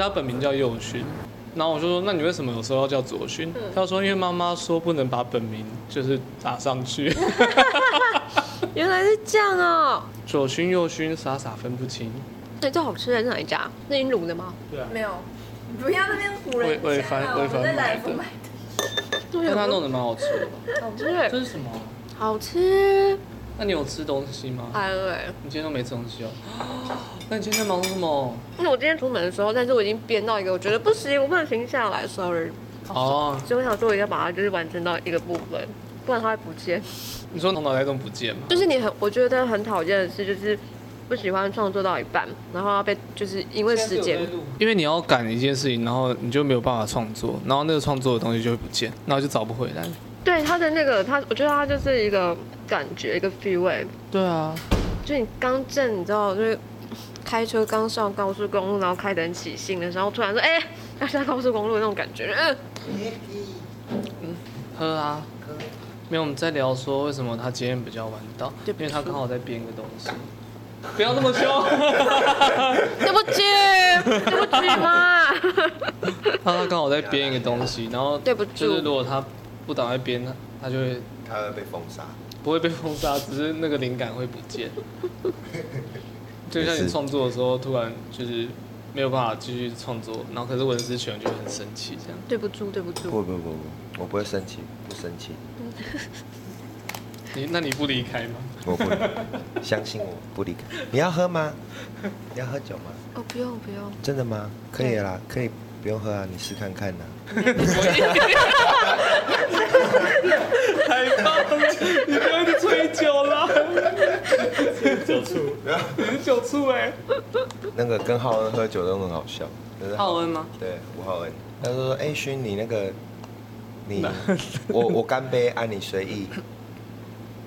他本名叫右勋。然后我就说，那你为什么有时候要叫左勋？嗯、他说，因为妈妈说不能把本名就是打上去。原来是这样哦。左勋右勋，傻傻分不清。对，最好吃的是哪一家？那你卤的吗？对啊。没有，不要那边唬人。魏帆，魏帆买的。但他弄得蛮好吃的。好吃。这是什么？好吃。那你有吃东西吗？还有。你今天都没吃东西哦。那你今天在忙什么？那我今天出门的时候，但是我已经编到一个，我觉得不行，我不能停下来，sorry。哦。所以我想说，我一定要把它就是完成到一个部分，不然它会不见。你说从脑袋中不见吗？就是你很，我觉得很讨厌的事就是。不喜欢创作到一半，然后要被就是因为时间，因为你要赶一件事情，然后你就没有办法创作，然后那个创作的东西就会不见，然后就找不回来。对他的那个，他我觉得他就是一个感觉，一个 feel。对啊，就你刚正，你知道，就是开车刚上高速公路，然后开得很起劲的时候，突然说，哎、欸，要下高速公路的那种感觉。嗯，嗯，喝啊，没有，我们在聊说为什么他今天比较晚到，因为他刚好在编一个东西。不要那么凶！对不起，对不起嘛。他 他刚好在编一个东西，然后对不就是如果他不赶快编，他他就会他会被封杀。不会被封杀，只是那个灵感会不见。就像你创作的时候，突然就是没有办法继续创作，然后可是文思泉就很生气，这样。对不住，对不住。不不不不，我不会生气，不生气。你那你不离开吗？我不，相信我不离开。你要喝吗？你要喝酒吗？哦，不用不用。真的吗？可以啦，可以不用喝啊，你试看看呐。太棒了！你不要去吹酒了。酒醋，你是酒醋哎。那个跟浩恩喝酒都很好笑。浩恩吗？对，吴浩恩。他说：“哎，勋，你那个，你 我我干杯，啊你随意。”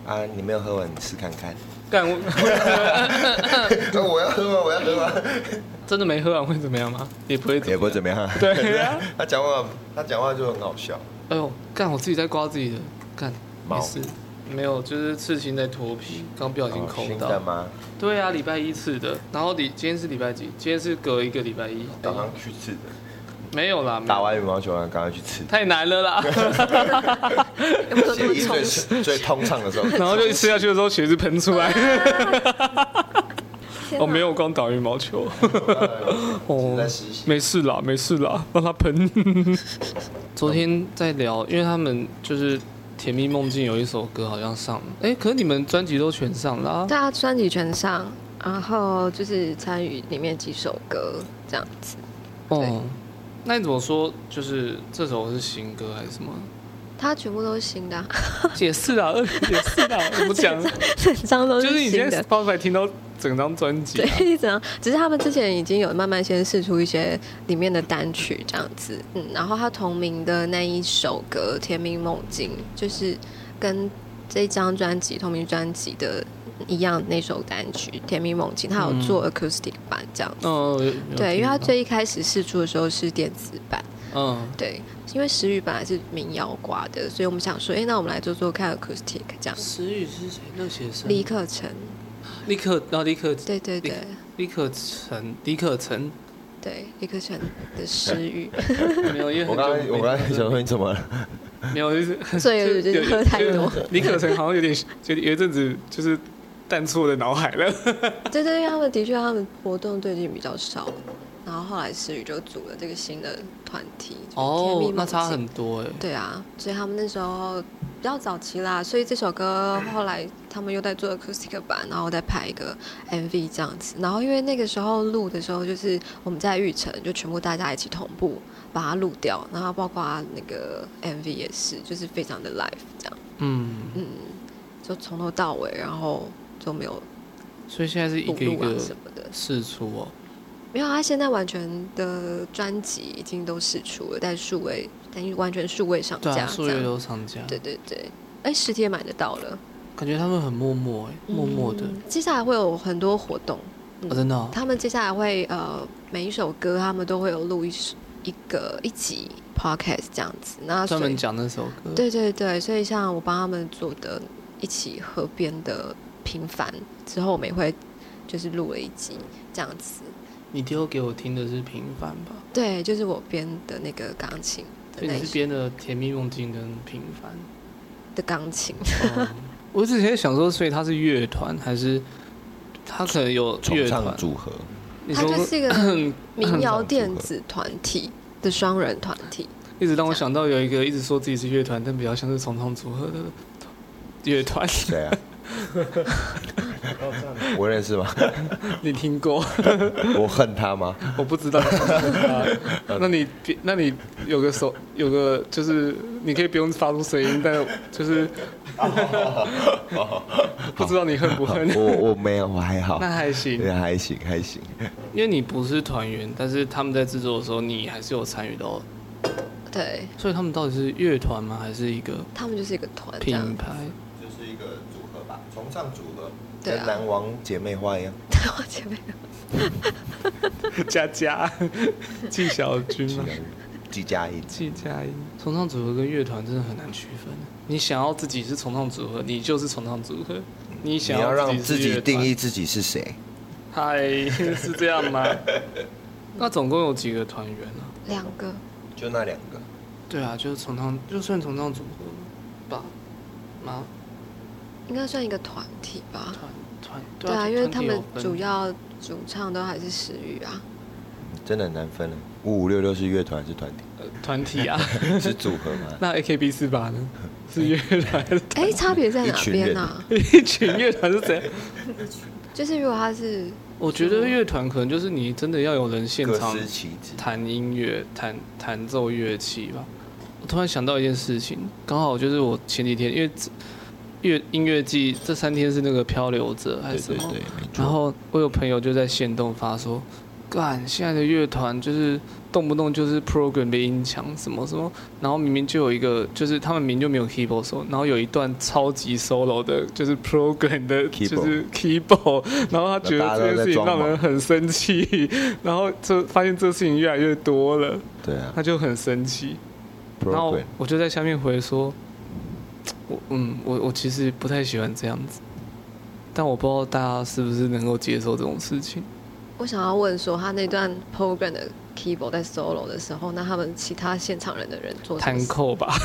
啊！你没有喝完，你试看看。干我！我要喝吗？我要喝吗？真的没喝完会怎么样吗？也不会，也不会怎么样。对啊，他讲话，他讲话就很好笑。哎呦，干！我自己在刮自己的，干。没事，没有，就是刺青在脱皮，刚不小心抠到。吗？对啊，礼拜一刺的，然后你今天是礼拜几？今天是隔一个礼拜一。刚刚去刺的。没有啦，打完羽毛球完，赶快去吃。太难了啦！血液最最通畅的时候，然后就一吃下去的时候，血是喷出来。哦，没有，刚打羽毛球。哦，没事啦，没事啦，帮他喷。昨天在聊，因为他们就是《甜蜜梦境》有一首歌好像上了，哎，可是你们专辑都全上了啊？对啊，专辑全上，然后就是参与里面几首歌这样子。哦。那你怎么说？就是这首是新歌还是什么？它全部都是新的、啊。也是啊，解释啊，怎么讲？整张都是新的。就是你现在发出来听到整张专辑、啊，对，整张。只是他们之前已经有慢慢先试出一些里面的单曲这样子，嗯，然后他同名的那一首歌《甜蜜梦境》，就是跟这张专辑同名专辑的。一样那首单曲《甜蜜梦境》，他有做 acoustic 版这样子。嗯、对，因为他最一开始试出的时候是电子版。嗯，对，因为时雨本来是民谣挂的，所以我们想说，哎、欸，那我们来做做看 acoustic 这样。时雨是谁？那写生？李克成。李克，然后李克。对对对。李克成，李克成。对，李克成的时雨。没有，因为我刚刚我刚才想说你怎么了？没有，就是 所以有点喝太多。李克成好像有点，就有一阵子就是。淡出我的脑海了。对对因为，他们的确，他们活动最近比较少。然后后来思雨就组了这个新的团体。哦，那差很多哎。对啊，所以他们那时候比较早期啦，所以这首歌后来他们又在做 acoustic 版，然后再拍一个 MV 这样子。然后因为那个时候录的时候，就是我们在玉城，就全部大家一起同步把它录掉，然后包括那个 MV 也是，就是非常的 live 这样。嗯嗯，就从头到尾，然后。都没有，所以现在是一个一个什么的。试出哦，没有，他现在完全的专辑已经都试出了，但数位等于完全数位上架，数位都上架，对对对，哎，实体也买得到了，感觉他们很默默哎，默默的，嗯，接下来会有很多活动，嗯。哦，真的，哦，他们接下来会呃每一首歌他们都会有录一一个一集 podcast 这样子，那专门讲那首歌，对对对，所以像我帮他们做的一起合编的。平凡之后，我们也会就是录了一集这样子，你丢给我听的是平凡吧？对，就是我编的那个钢琴的那。对，你是编的《甜蜜梦境》跟平凡的钢琴。哦、我之前想说，所以他是乐团还是他可能有乐团组合？他就是一个 民谣电子团体的双人团体。一直让我想到有一个一直说自己是乐团，但比较像是重唱组合的乐团。对啊。我认识吗？你听过？我恨他吗？我不知道。那你那你有个手有个就是你可以不用发出声音，但就是不知道你恨不恨？我我没有，我还好。那还行，还行还行。因为你不是团员，但是他们在制作的时候，你还是有参与到。对。所以他们到底是乐团吗？还是一个？他们就是一个团品牌。就是一个组合吧，重唱组合。跟男王姐妹花一样，男王姐妹花，佳佳，纪晓君吗？纪佳音，纪佳音。重唱组合跟乐团真的很难区分。你想要自己是重唱组合，你就是重唱组合。你想要，你要让自己定义自己是谁？嗨，是这样吗？那总共有几个团员呢？两个，就那两个。对啊，就是重唱，就算重唱组合吧，吗？应该算一个团体吧。团团对啊，因为他们主要主唱都还是时雨啊。真的很难分了，五五六六是乐团还是团体？团体啊，是组合吗？那 AKB 四八呢？是乐团？哎，差别在哪边呢？一群乐团是怎样？就是如果他是，我觉得乐团可能就是你真的要有人现场弹音乐、弹弹奏乐器吧。我突然想到一件事情，刚好就是我前几天因为。乐音乐季这三天是那个漂流者还是什么？对对对，然后我有朋友就在线动发说，干现在的乐团就是动不动就是 program 被音墙什么什么，然后明明就有一个就是他们明明就没有 keyboard solo，然后有一段超级 solo 的，就是 program 的，就是 keyboard，然后他觉得这件事情让人很生气，然后就发现这事情越来越多了，对啊，他就很生气，然后我就在下面回说。我嗯，我我其实不太喜欢这样子，但我不知道大家是不是能够接受这种事情。我想要问说，他那段 program 的 keyboard 在 solo 的时候，那他们其他现场人的人做弹扣 吧，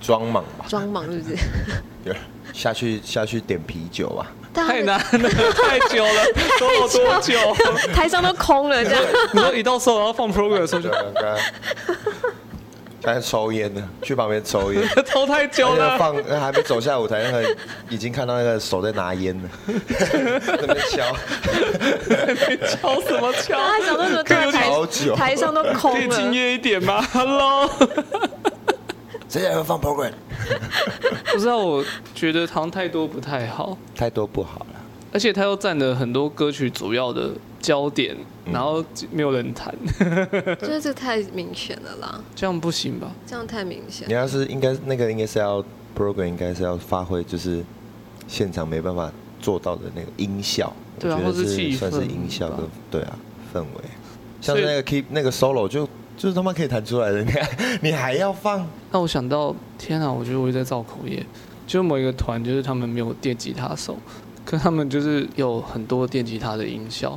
装莽吧，装莽是不是？对，下去下去点啤酒吧。太难了，太久了，多多久？台上都空了，这样。你说一到 solo 然后放 program 的时候就。在抽烟呢，去旁边抽烟，抽太久了。放还没走下舞台，那个已经看到那个手在拿烟了，在那边敲，敲什么敲？他想说什么？台台上都空了，可以敬业一点吗？Hello，谁还要放 program？不知道，我觉得糖太多不太好，太多不好了。而且他又占了很多歌曲主要的焦点，嗯、然后没有人弹，就是这太明显了啦。这样不行吧？这样太明显。你要是应该那个应该是要 program，应该是要发挥就是现场没办法做到的那个音效，对啊，我觉得是算是音效的，对啊，氛围。像那个 keep 那个 solo 就就是他妈可以弹出来的，你看 你还要放？那我想到天啊，我觉得我也在造口业，就某一个团就是他们没有电吉他手。可他们就是有很多电吉他的音效，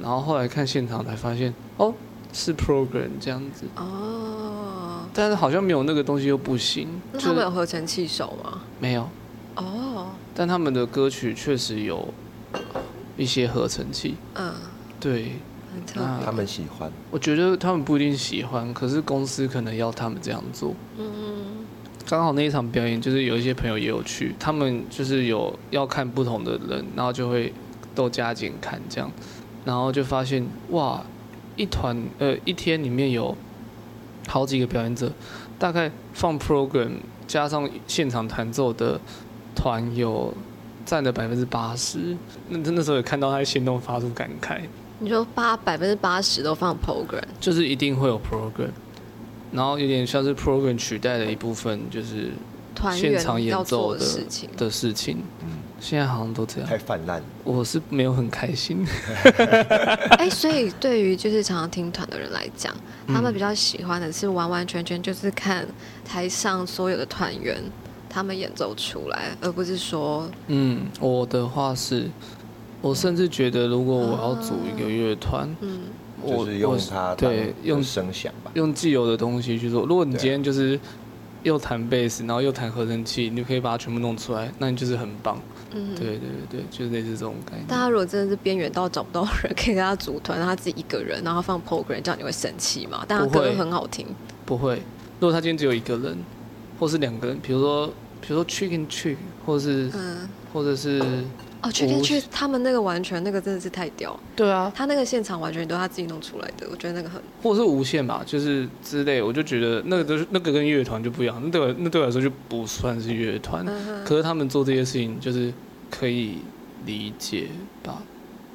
然后后来看现场才发现，哦，是 program 这样子哦，但是好像没有那个东西又不行。那他们有合成器手吗？没有。哦。但他们的歌曲确实有一些合成器。嗯。对。那他们喜欢？我觉得他们不一定喜欢，可是公司可能要他们这样做。嗯。刚好那一场表演，就是有一些朋友也有去，他们就是有要看不同的人，然后就会都加减看这样，然后就发现哇，一团呃一天里面有好几个表演者，大概放 program 加上现场弹奏的团有占了百分之八十，那那时候也看到他的心动发出感慨。你说八百分之八十都放 program，就是一定会有 program。然后有点像是 program 取代的一部分，就是现场演奏的事情的事情。嗯，现在好像都这样。太泛滥，我是没有很开心。哎，所以对于就是常常听团的人来讲，他们比较喜欢的是完完全全就是看台上所有的团员他们演奏出来，而不是说，嗯，我的话是，我甚至觉得，如果我要组一个乐团，啊，嗯，我就是用它对用声响吧，用既有的东西去做。如果你今天就是又弹贝斯，然后又弹合成器，你就可以把它全部弄出来，那你就是很棒。嗯，对对对，就是类似这种概念。大家如果真的是边缘到找不到人可以跟他组团，他自己一个人，然后放 program，这样你会生气吗？但他歌很好听。不会。如果他今天只有一个人，或是两个人，比如说比如说 Chicken Chick，或者是嗯，或者是。哦，Chicken Chick 他们那个完全那个真的是太屌。对啊，他那个现场完全都是他自己弄出来的，我觉得那个很。或者是无限吧，就是之类，我就觉得那个都是那个跟乐团就不一样，那对我那对我来说就不算是乐团。嗯。可是他们做这些事情就是可以理解吧？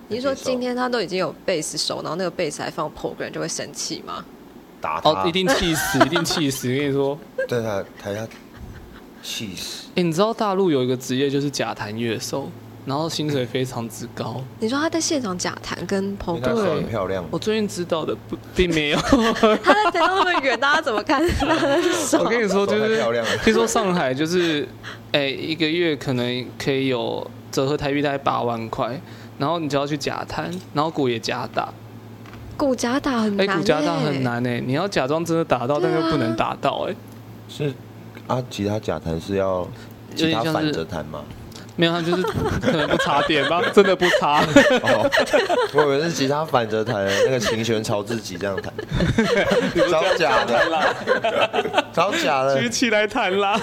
你是说今天他都已经有贝斯手，然后那个贝斯还放 program 就会生气吗？打他。哦，一定气死，一定气死！我跟你说，对他他要气死。哎，你知道大陆有一个职业就是假弹乐手。然后薪水非常之高。你说他在现场假弹跟 PO 对，很漂亮。我最近知道的不并没有。他在弹到那么远，大家怎么看？我跟你说，就是听说上海就是，哎，一个月可能可以有折合台币大概八万块，然后你就要去假弹，然后鼓也假打。鼓假打很难。哎，鼓假打很难哎，你要假装真的打到，但又不能打到哎。是啊，吉他假弹是要吉他反着弹吗？没有，他就是可能不插电吧，真的不插。哦，我以为是吉他反着弹，那个琴弦朝自己这样弹，找假的，造假的，举起来弹啦。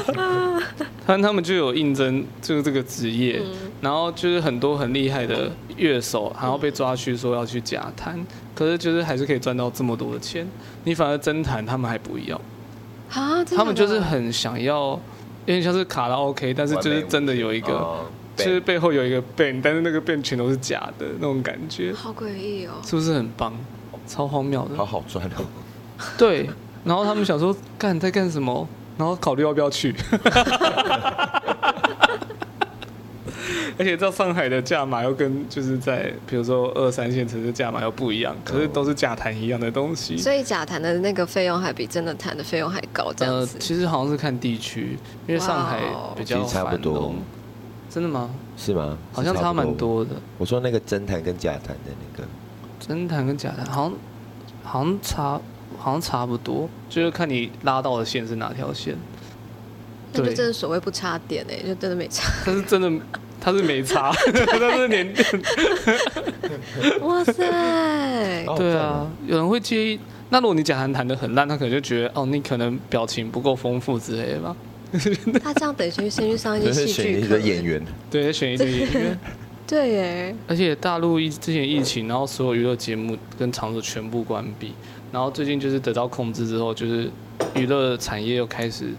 他他们就有应征，就是这个职业，然后就是很多很厉害的乐手，然后被抓去说要去假弹，可是就是还是可以赚到这么多的钱。你反而真弹，他们还不要。啊，他们就是很想要。有点像是卡拉 OK，但是就是真的有一个，哦、就是背后有一个 band，但是那个 band 全都是假的那种感觉，好诡异哦，是不是很棒？超荒谬的，好好赚哦。对，然后他们想说干在干什么，然后考虑要不要去。而且到上海的价码又跟就是在比如说二三线城市价码又不一样，可是都是假弹一样的东西，所以假弹的那个费用还比真的弹的费用还高，这样子。呃，其实好像是看地区，因为上海比较差不多。真的吗？是吗？好像差蛮多的。我说那个真弹跟假弹的那个，真弹跟假弹好像好像差好像差不多，就是看你拉到的线是哪条线。那就真的所谓不差点哎，就真的没差。但是真的。他是没差，他是连电。哇塞！对啊，有人会介意。那如果你讲弹弹得很烂，他可能就觉得哦，你可能表情不够丰富之类的吧。他这样等于先去上一些戏剧课。演员。对，选一个演员。对耶。而且大陆疫之前疫情，然后所有娱乐节目跟场所全部关闭，然后最近就是得到控制之后，就是娱乐产业又开始。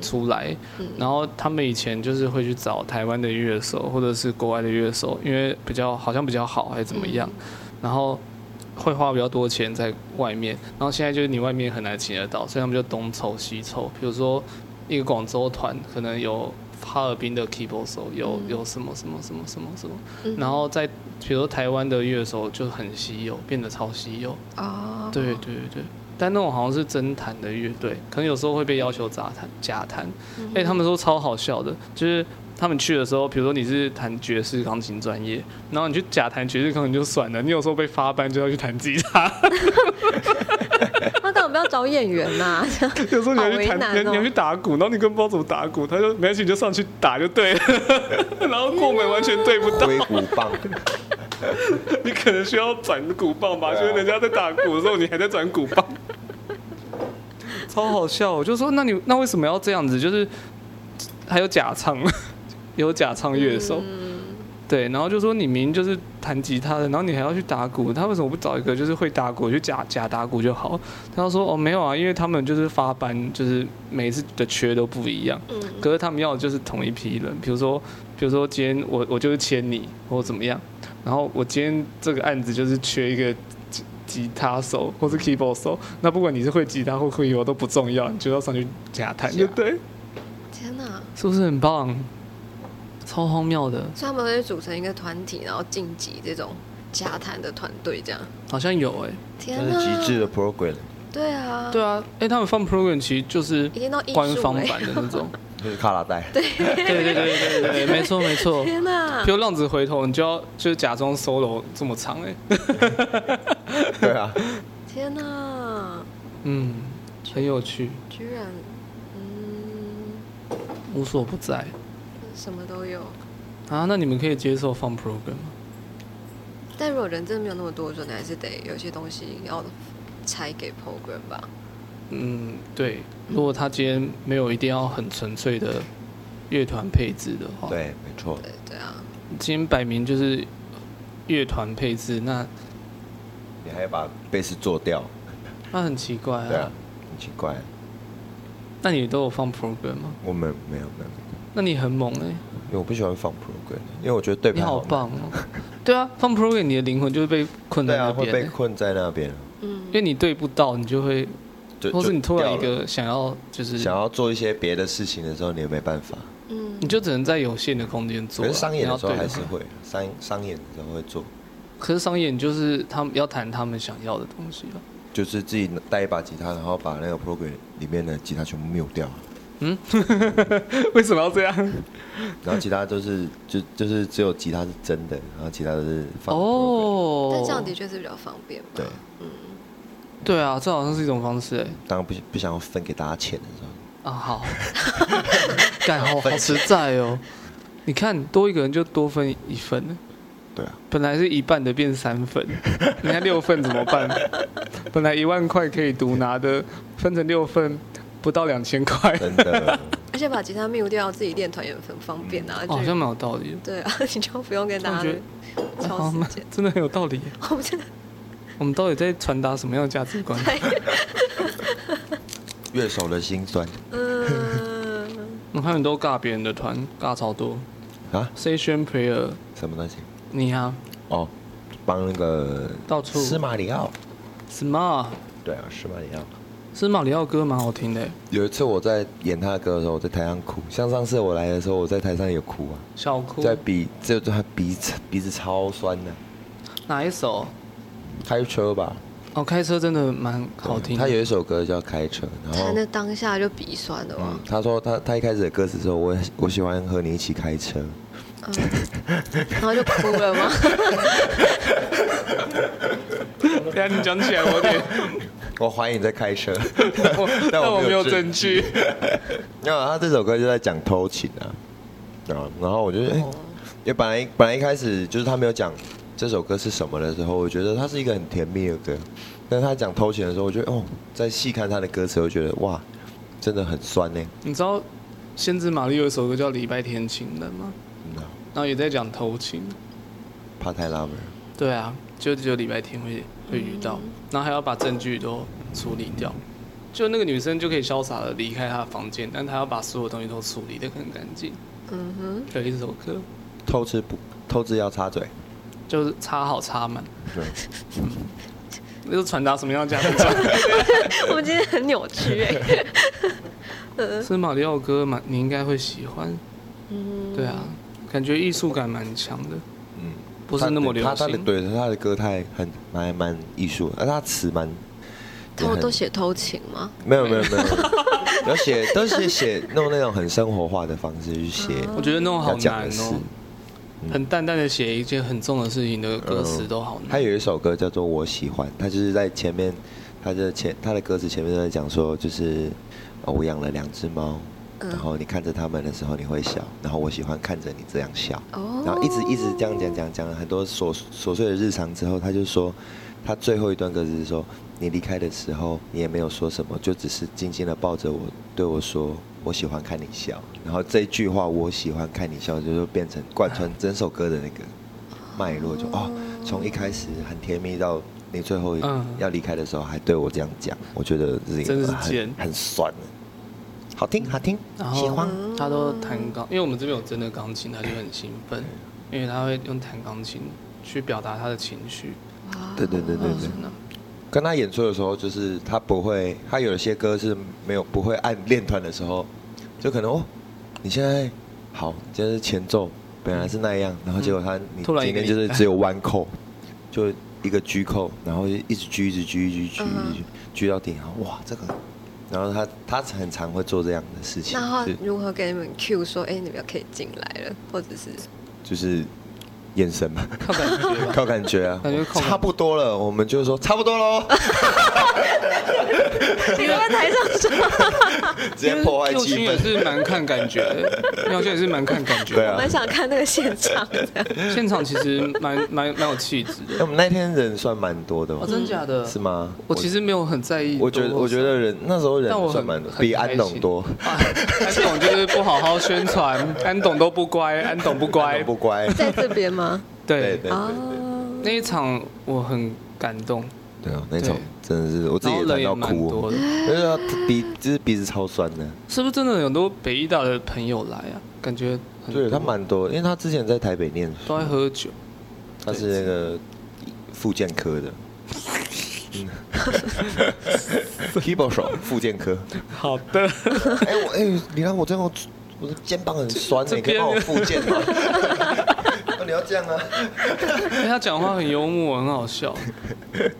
出来，然后他们以前就是会去找台湾的乐手或者是国外的乐手，因为比较好像比较好还是怎么样，然后会花比较多钱在外面，然后现在就是你外面很难请得到，所以他们就东凑西凑，比如说一个广州团可能有哈尔滨的 keyboard 手，有有什么什么什么什么什么，然后在比如说台湾的乐手就很稀有，变得超稀有。啊，对对对对。但那种好像是真弹的乐队，可能有时候会被要求假弹假弹。哎，他们说超好笑的，就是他们去的时候，比如说你是弹爵士钢琴专业，然后你去假弹爵士钢琴就算了，你有时候被发班就要去弹吉他。那干嘛不要找演员呐、啊？有时候你要去弹，你要去打鼓，然后你根本不知道怎么打鼓，他就没关系，你就上去打就对了，然后过门完全对不到。挥鼓棒。你可能需要转鼓棒吧？就是人家在打鼓的时候，你还在转鼓棒，超好笑。我就说，那你那为什么要这样子？就是还有假唱，有假唱乐手，对。然后就说你明明就是弹吉他的，然后你还要去打鼓，他为什么不找一个就是会打鼓，就假假打鼓就好？他说哦没有啊，因为他们就是发班，就是每次的缺都不一样。可是他们要的就是同一批人，比如说比如说今天我我就是签你，或怎么样。然后我今天这个案子就是缺一个吉吉他手或是 keyboard 手，那不管你是会吉他或会乐都不重要，你就要上去假弹，对不对？天哪，是不是很棒？超荒谬的。所以他们会组成一个团体，然后晋级这种假弹的团队，这样好像有哎、欸。天哪，极致的 program。对啊，对啊，哎，他们放 program 其实就是官方版的那种。就是卡拉带。对对对对对对，没错没错。天哪！比如浪子回头，你就要就是假装 solo 这么长哎。对啊。天哪！嗯，很有趣。居然，嗯，无所不在。什么都有。啊，那你们可以接受放 program 吗？但如果人真的没有那么多的时候，你还是得有些东西要拆给 program 吧。嗯，对。如果他今天没有一定要很纯粹的乐团配置的话，对，没错。对对啊。今天摆明就是乐团配置，那你还要把贝斯做掉，那很奇怪啊。对啊，很奇怪。那你都有放 program 吗？我们没有，没有。那你很猛哎。因为我不喜欢放 program，因为我觉得对不。你好棒哦。对啊，放 program 你的灵魂就会被困在那边，会被困在那边。嗯，因为你对不到，你就会，或是你突然一个想要就是想要做一些别的事情的时候，你也没办法。嗯，你就只能在有限的空间做。可是商演的时候还是会，商商演的时候会做。可是商演就是他们要弹他们想要的东西了。就是自己带一把吉他，然后把那个 program 里面的吉他全部 mute 掉。嗯，为什么要这样？然后其他都是就就是只有吉他是真的，然后其他都是放。哦，但这样的确是比较方便。对，嗯，对啊，这好像是一种方式哎。当然不不想要分给大家钱的时候。啊，好，干好好实在哦。你看多一个人就多分一份。对啊，本来是一半的变三份，你看六份怎么办？本来一万块可以独拿的，分成六份。不到两千块，真的。而且把吉他 mute 掉，自己练团也很方便啊。好像蛮有道理。对啊，你就不用跟大家超时间，真的很有道理。我我们到底在传达什么样的价值观？乐手的心酸。嗯。我看很多尬别人的团，尬超多啊。Session Prayer 什么东西？你啊？哦，帮那个到处。司马里奥。Smart。对啊，司马里奥。司马里奥歌蛮好听的。有一次我在演他的歌的时候，我在台上哭。像上次我来的时候，我在台上也哭啊。小哭。在鼻，就他鼻子鼻子超酸的。哪一首？开车吧。哦，开车真的蛮好听。他有一首歌叫《开车》，然后他那当下就鼻酸了嘛、嗯。他说他他一开始的歌词说，我我喜欢和你一起开车。嗯。然后就哭了吗？等下你讲起来我有点。我怀疑你在开车，但我没有证据。没有，他这首歌就在讲偷情啊，然后我觉得，哎，也本来本来一开始就是他没有讲这首歌是什么的时候，我觉得它是一个很甜蜜的歌。但是他讲偷情的时候，我觉得哦，在细看他的歌词，我觉得哇，真的很酸呢。你知道先知玛丽有一首歌叫《礼拜天情人》吗？然后也在讲偷情。Part Time Lover。对啊，就只有礼拜天会会遇到。然后还要把证据都处理掉，就那个女生就可以潇洒的离开她的房间，但她要把所有东西都处理的很干净。嗯哼，有一首歌，偷吃不偷吃要插嘴，就是插好插满。对，那就传达什么样的价值观？我们今天很扭曲哎。司马里奥歌蛮，你应该会喜欢。嗯，对啊，感觉艺术感蛮强的。嗯。不是那么流行。他的对他的歌太很蛮蛮艺术，而他词蛮。他们都写偷情吗？没有没有没有，有 写都是写弄那种很生活化的方式去写。我觉得弄好难哦。很淡淡的写一件很重的事情的歌词都好难。他有一首歌叫做《我喜欢》，他就是在前面，他的前他的歌词前面都在讲说，就是我养了两只猫。然后你看着他们的时候，你会笑。然后我喜欢看着你这样笑。然后一直一直这样讲讲讲了很多琐琐碎的日常之后，他就说，他最后一段歌词是说，你离开的时候，你也没有说什么，就只是静静的抱着我，对我说，我喜欢看你笑。然后这一句话，我喜欢看你笑，就是变成贯穿整首歌的那个脉络，就哦，从一开始很甜蜜到你最后要离开的时候，还对我这样讲，我觉得是一个很很酸。好听，好听，喜欢他都弹钢，因为我们这边有真的钢琴，他就很兴奋，因为他会用弹钢琴去表达他的情绪。对对对对对。跟他演出的时候，就是他不会，他有些歌是没有不会按练团的时候，就可能哦，你现在好，就是前奏本来是那样，然后结果他你今天就是只有弯扣，就一个 G 扣，然后一直 G 一直 G 一直 G 一直 G 到底，哇，这个。然后他他很常会做这样的事情。然后如何给你们 Q 说，哎，你们可以进来了，或者是就是眼神嘛，靠感觉，靠感觉啊，感觉差不多了，我们就说差不多喽。你们在台上说，直接破坏气氛。也是蛮看感觉的，廖也是蛮看感觉。对啊，蛮想看那个现场的。现场其实蛮蛮蛮有气质的。我们那天人算蛮多的，哦，真假的？是吗？我其实没有很在意。我觉得我觉得人那时候人算蛮多，比安董多。安董就是不好好宣传，安董都不乖，安董不乖不乖。在这边吗？对对。那一场我很感动。对啊，那场真的是我自己也看到哭，因为他鼻就是鼻子超酸的。是不是真的有很多北艺大的朋友来啊？感觉对他蛮多，因为他之前在台北念书，都爱喝酒。他是那个复健科的，keyboard 手，复健科。好的。哎我哎，你看我这样，我的肩膀很酸，你可以帮我复健吗？你要这样啊！他讲话很幽默，很好笑。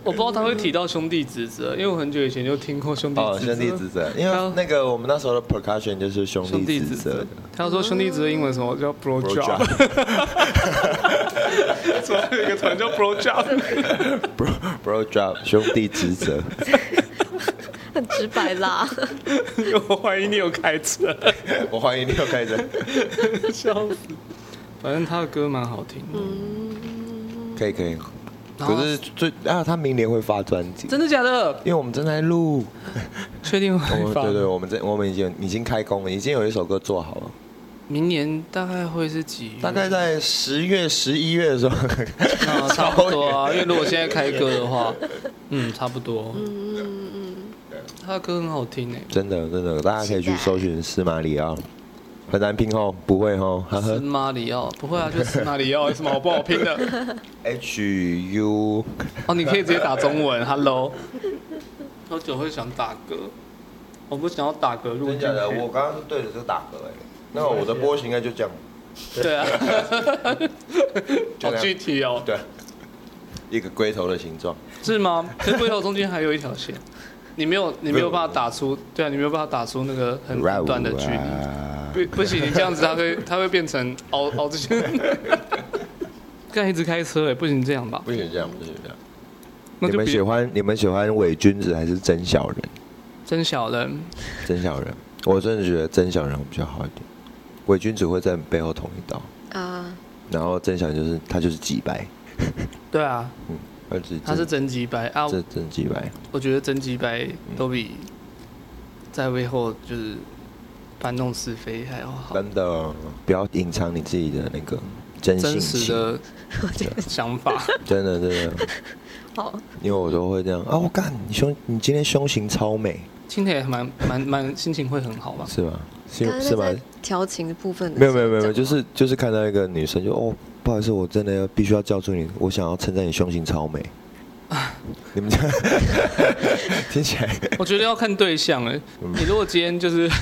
我不知道他会提到兄弟职责，因为我很久以前就听过兄弟职责。兄弟职责，因为那个我们那时候的 percussion 就是兄弟职责。他说兄弟职责英文什么叫 bro job？说有一个团叫 bro job，bro bro job 兄弟职责，很直白啦。我怀疑你有开车，我怀疑你有开车，笑死。反正他的歌蛮好听的，可以可以。可是最啊，他明年会发专辑，真的假的？因为我们正在录，确定会 发？对对，我们在我们已经已经开工了，已经有一首歌做好了。明年大概会是几月？大概在十月、十一月的时候，差不多啊。因为如果现在开歌的话，嗯，差不多。嗯嗯嗯，他的歌很好听诶，真的真的，大家可以去搜寻司马里奥。很难拼哦，不会哦。司马里奥不会啊，就是马里奥 有什么好不好拼的？H U 哦，你可以直接打中文。Hello，喝酒会想打嗝，我不想要打嗝。真的假的？我刚刚是对着这个打嗝哎。那我的波形应该就这样。对啊，好具体哦。对，一个龟头的形状。是吗？可是龟头中间还有一条线，你没有，你没有办法打出。对啊，你没有办法打出那个很短的距离。不不行，你这样子他会他会变成凹凹这些。刚一直开车哎，不行这样吧？不行这样，不行这样。你们喜欢你们喜欢伪君子还是真小人？真小人。真小人，我真的觉得真小人比较好一点。伪君子会在你背后捅一刀啊，然后真小人就是他就是几白。对啊，嗯，他是真几白啊，这真几白。我觉得真几白都比在背后就是。搬弄是非还要好，真的不要隐藏你自己的那个真心真实的 想法，真的真的好，因为我都会这样啊！我干，你胸，你今天胸型超美，今天也蛮蛮蛮心情会很好吧？是吗？是是吗？调情的部分没有没有没有，就是就是看到一个女生就哦，不好意思，我真的要必须要叫住你，我想要称赞你胸型超美。你们家听起来，我觉得要看对象哎。你如果今天就是，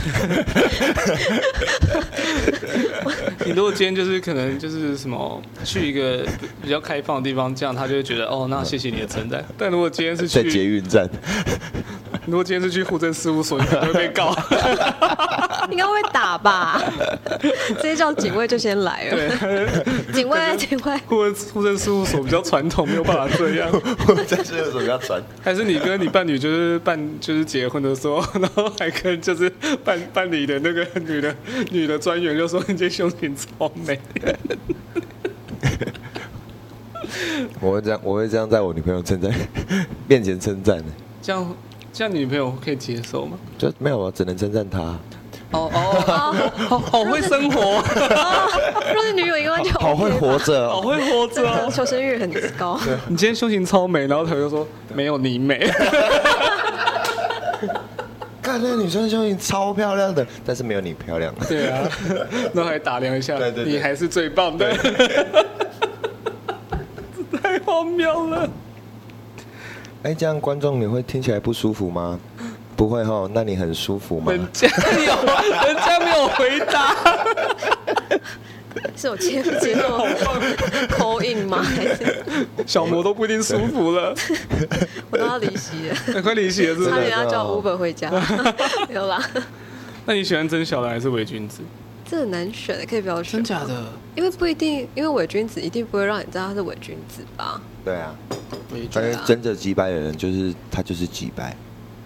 你如果今天就是可能就是什么去一个比较开放的地方，这样他就会觉得哦，那谢谢你的称赞。但如果今天是去在捷运站，如果今天是去户政事务所，你可能会被告，应该会打吧？直接叫警卫就先来了。对，警卫，警卫。户政户政事务所比较传统，没有办法这样。这是有什么要传？还是你跟你伴侣就是办就是结婚的时候，然后还跟就是办办理的那个女的女的专员就说你这胸型超美。我会这样，我会这样在我女朋友称赞面前称赞的。这样这样女朋友可以接受吗？就没有，啊只能称赞她。哦哦，好 好会生活。若是女友一个就好会活着，好会活着，求生欲很高。你今天胸型超美，然后他就说没有你美。看那个女生胸型超漂亮的，但是没有你漂亮。对啊，然后还打量一下，你还是最棒的。太荒谬了。哎，这样观众你会听起来不舒服吗？不会哈，那你很舒服吗？人家有，人家没有回答。是我接接受 call in 吗？小魔都不一定舒服了？我都要离席了，快离席了，是不是？差点要叫 Uber 回家，没有啦。那你喜欢真小的还是伪君子？这很难选的，可以不要选。真假的？因为不一定，因为伪君子一定不会让你知道他是伪君子吧？对啊，但是真的击败的人就是他，就是击败。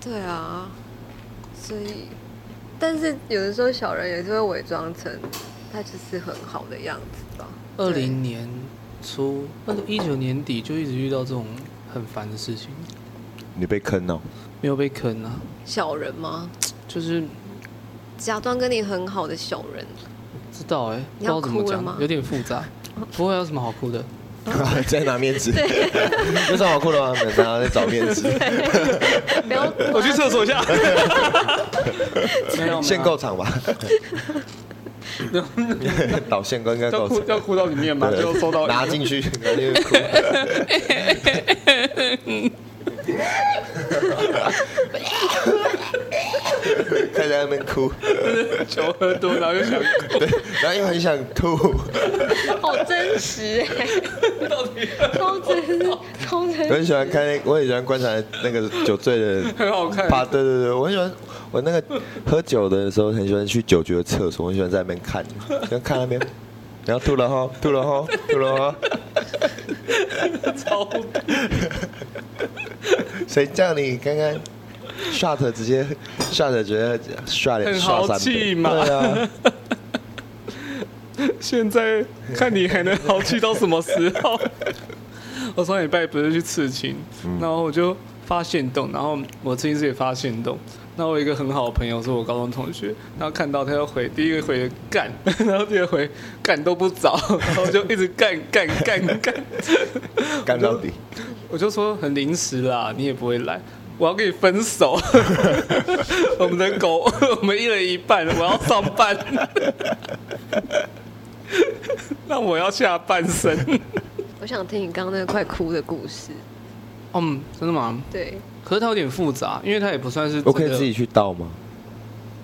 对啊，所以，但是有的时候小人也是会伪装成他就是很好的样子吧。二零年初，那个一九年底就一直遇到这种很烦的事情。你被坑了？没有被坑啊。小人吗？就是假装跟你很好的小人。知道哎、欸，不知道怎么讲，有点复杂。不会有什么好哭的。在拿面纸，有什么好哭的吗？然后在找面纸。不要，我去厕所一下。没有，限购场吧。导线应该够。要哭到里面吗？就收到拿进去，拿进去哭。他在那边哭，酒喝多，然后又想哭，对，然后又很想吐，好真实。哎，到底？超真实，超真实。我很喜欢看那，我很喜欢观察那个酒醉的人，很好看。对对对，我很喜欢，我那个喝酒的时候很喜欢去酒局的厕所，我很喜欢在那边看，就看那边，然后吐了哈，吐了哈，吐了哈，超。谁叫你刚刚 shot 直接 shot 直接 shot 很豪气嘛？对啊。现在看你还能豪气到什么时候？我上礼拜不是去刺青，然后我就发现洞，然后我刺青师也发现洞。那我有一个很好的朋友是我高中同学，然后看到他要回，第一个回干，然后第二回干都不找，然后就一直干干干干干到底。我就说很临时啦，你也不会来，我要跟你分手。我们的狗，我们一人一半，我要上班。那我要下半身。我想听你刚刚那个快哭的故事。嗯，真的吗？对。可是它有点复杂，因为它也不算是。我可以自己去倒吗？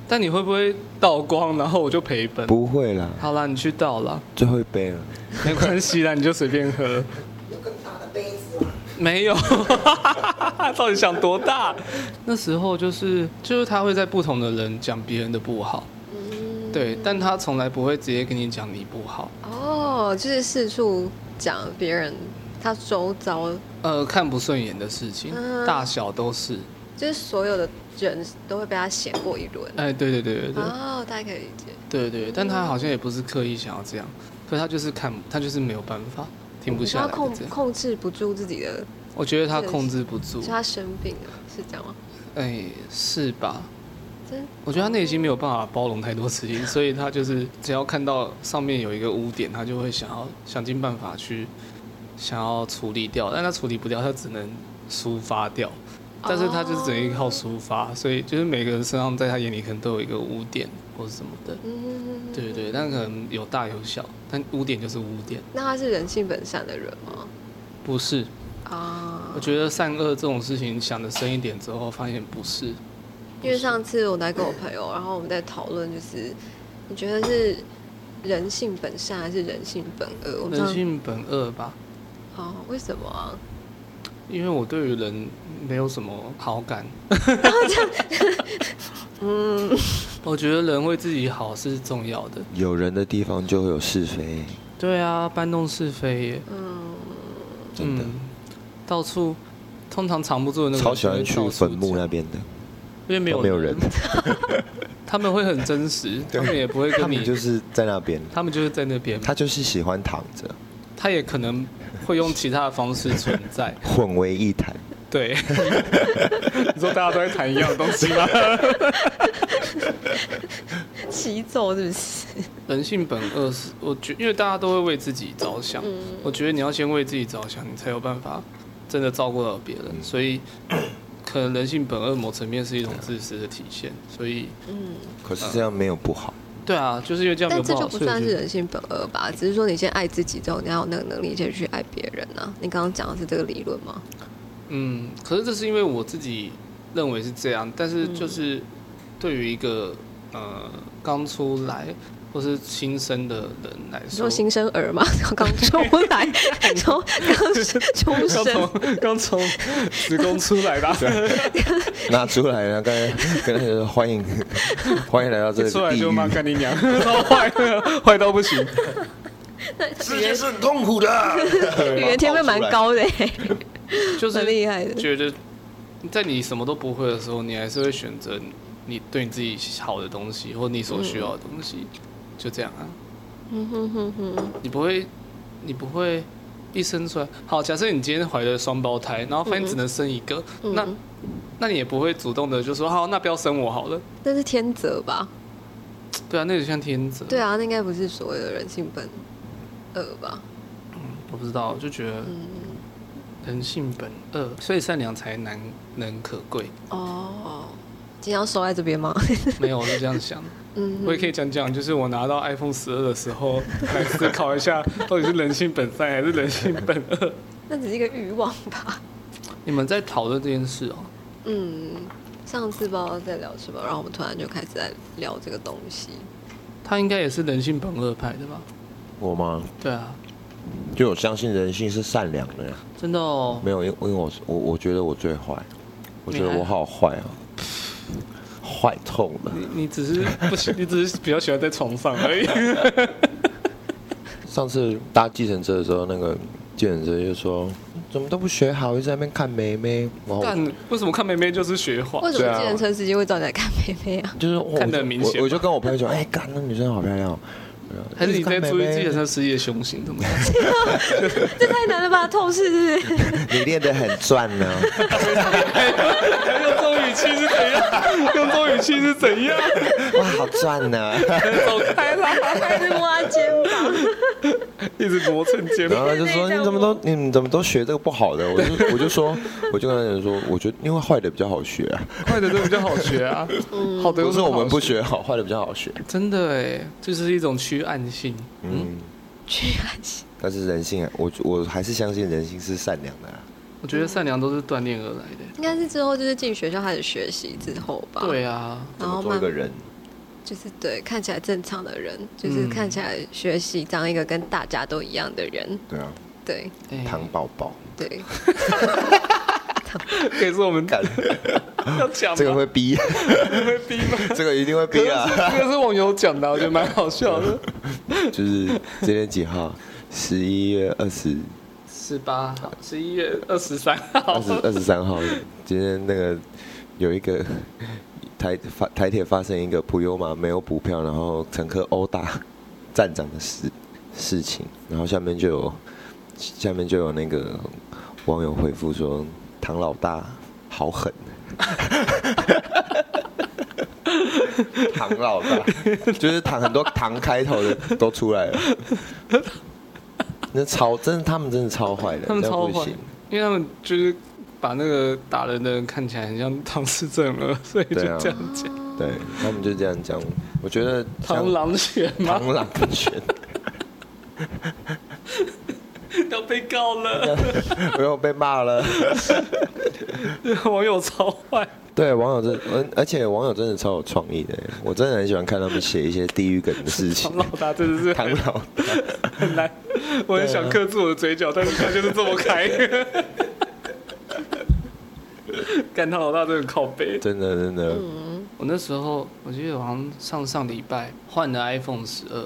但你会不会倒光，然后我就赔本？不会啦。好啦，你去倒啦。最后一杯了。没关系啦，你就随便喝。没有。到底想多大？那时候就是就是他会在不同的人讲别人的不好。嗯。对，但他从来不会直接跟你讲你不好。哦，就是四处讲别人。他周遭呃看不顺眼的事情，嗯、大小都是，就是所有的人都会被他嫌过一轮。哎，对对对对对。哦，大家可以理解。对对，但他好像也不是刻意想要这样，可是他就是看，他就是没有办法，停不下来。他控控制不住自己的。我觉得他控制不住。是他生病了，是这样吗？哎，是吧？真。我觉得他内心没有办法包容太多事情，所以他就是只要看到上面有一个污点，他就会想要想尽办法去。想要处理掉，但他处理不掉，他只能抒发掉。但是他就是只能靠抒发，所以就是每个人身上，在他眼里可能都有一个污点或者什么的。嗯，对对，但可能有大有小，但污点就是污点。那他是人性本善的人吗？不是啊。我觉得善恶这种事情想的深一点之后，发现不是。因为上次我来跟我朋友，然后我们在讨论，就是你觉得是人性本善还是人性本恶？人性本恶吧。哦，为什么啊？因为我对于人没有什么好感。嗯，我觉得人为自己好是重要的。有人的地方就会有是非。对啊，搬弄是非耶。嗯，真的。嗯，到处通常藏不住的那个。超喜欢去坟墓那边的，因为没有没有人。他们会很真实，他们也不会跟你。他们就是在那边。他们就是在那边。他就是喜欢躺着。他也可能。会用其他的方式存在，混为一谈。对，你说大家都在谈一样的东西吗？骑走是不是？人性本恶是，我觉，因为大家都会为自己着想。嗯、我觉得你要先为自己着想，你才有办法真的照顾到别人。嗯、所以，可能人性本恶某层面是一种自私的体现。所以，嗯，可是这样没有不好。对啊，就是因为这样，但这就不算是人性本恶吧？只是说你先爱自己之后，你要有那个能力再去爱别人呢、啊。你刚刚讲的是这个理论吗？嗯，可是这是因为我自己认为是这样，但是就是对于一个呃刚出来或是新生的人来说，说新生儿嘛，刚出来，从 刚出生，刚从子宫出来的，拿出来了，刚才跟他说欢迎，欢迎来到这里，出来就骂干你娘，超坏，坏到不行。世界是很痛苦的，语言天分蛮高的，就是很厉害的。觉得在你什么都不会的时候，你还是会选择你对你自己好的东西，或你所需要的东西。嗯就这样啊，嗯哼哼哼，你不会，你不会一生出来。好，假设你今天怀了双胞胎，然后发现只能生一个，嗯、那，那你也不会主动的就说好，那不要生我好了。那是天择吧？对啊，那就像天择。对啊，那应该不是所谓的人性本恶吧？嗯，我不知道，就觉得人性本恶，所以善良才难能可贵。哦，今天要收在这边吗？没有，我是这样想。嗯，我也可以讲讲，就是我拿到 iPhone 十二的时候，来思考一下，到底是人性本善还是人性本恶？那只是一个欲望吧。你们在讨论这件事哦？嗯，上次不知道在聊什么，然后我们突然就开始在聊这个东西。他应该也是人性本恶派的吧？我吗？对啊，就我相信人性是善良的呀。真的哦？没有，因因为我我我觉得我最坏，我觉得我好坏啊。坏透了。你你只是不喜，你只是比较喜欢在床上而已。上次搭计程车的时候，那个计程车就说：“怎么都不学好，一直在那边看妹妹。”但为什么看妹妹就是学坏？为什么计程车司机会找你来看妹妹啊？就是看得很明显。我就跟我朋友讲：“哎，干，那女生好漂亮。”还是你在注意计程车司机的胸型怎么样？这太难了吧？透视是不是？你练得很赚呢。用这种语气是怎样？用这种语气是怎样？哇，好赚呢！走开啦！开始挖肩膀，一直磨蹭肩膀。然后他就说：“你怎么都你怎么都学这个不好的？”我就我就说，我就跟他讲说：“我觉得因为坏的比较好学啊，坏的都比较好学啊。好的不是我们不学好，坏的比较好学。真的哎，就是一种趋暗性。嗯，趋暗性。但是人性啊，我我还是相信人性是善良的。我觉得善良都是锻炼而来的。应该是之后就是进学校开始学习之后吧。对啊，然后做一个人，就是对看起来正常的人，就是看起来学习当一个跟大家都一样的人。对啊，对，糖宝宝，对。可以说我们敢 要讲这个会逼，会逼吗？这个一定会逼啊！这个是网友讲的，我觉得蛮好笑的。就是今天几号？十一月二十。十八号，十一月二十三号，二十二十三号，今天那个有一个台发台铁发生一个普悠玛没有补票，然后乘客殴打站长的事事情，然后下面就有下面就有那个网友回复说：“唐老大好狠。” 唐老大就是唐很多唐开头的都出来了。那超真的，他们真的超坏的，他们超坏，因为他们就是把那个打人的人看起来很像唐氏症了，所以就这样讲。对，他们就这样讲。我觉得螳螂拳吗？螳螂拳 要被告了，我又被骂了。网友超坏。对，网友真，而而且网友真的超有创意的，我真的很喜欢看他们写一些地狱梗的事情。唐老大真的是唐老大很难，我很想克制我的嘴角，但是他就是这么开。干唐老大真的靠背，真的真的。我那时候我记得我好像上上礼拜换了 iPhone 十二，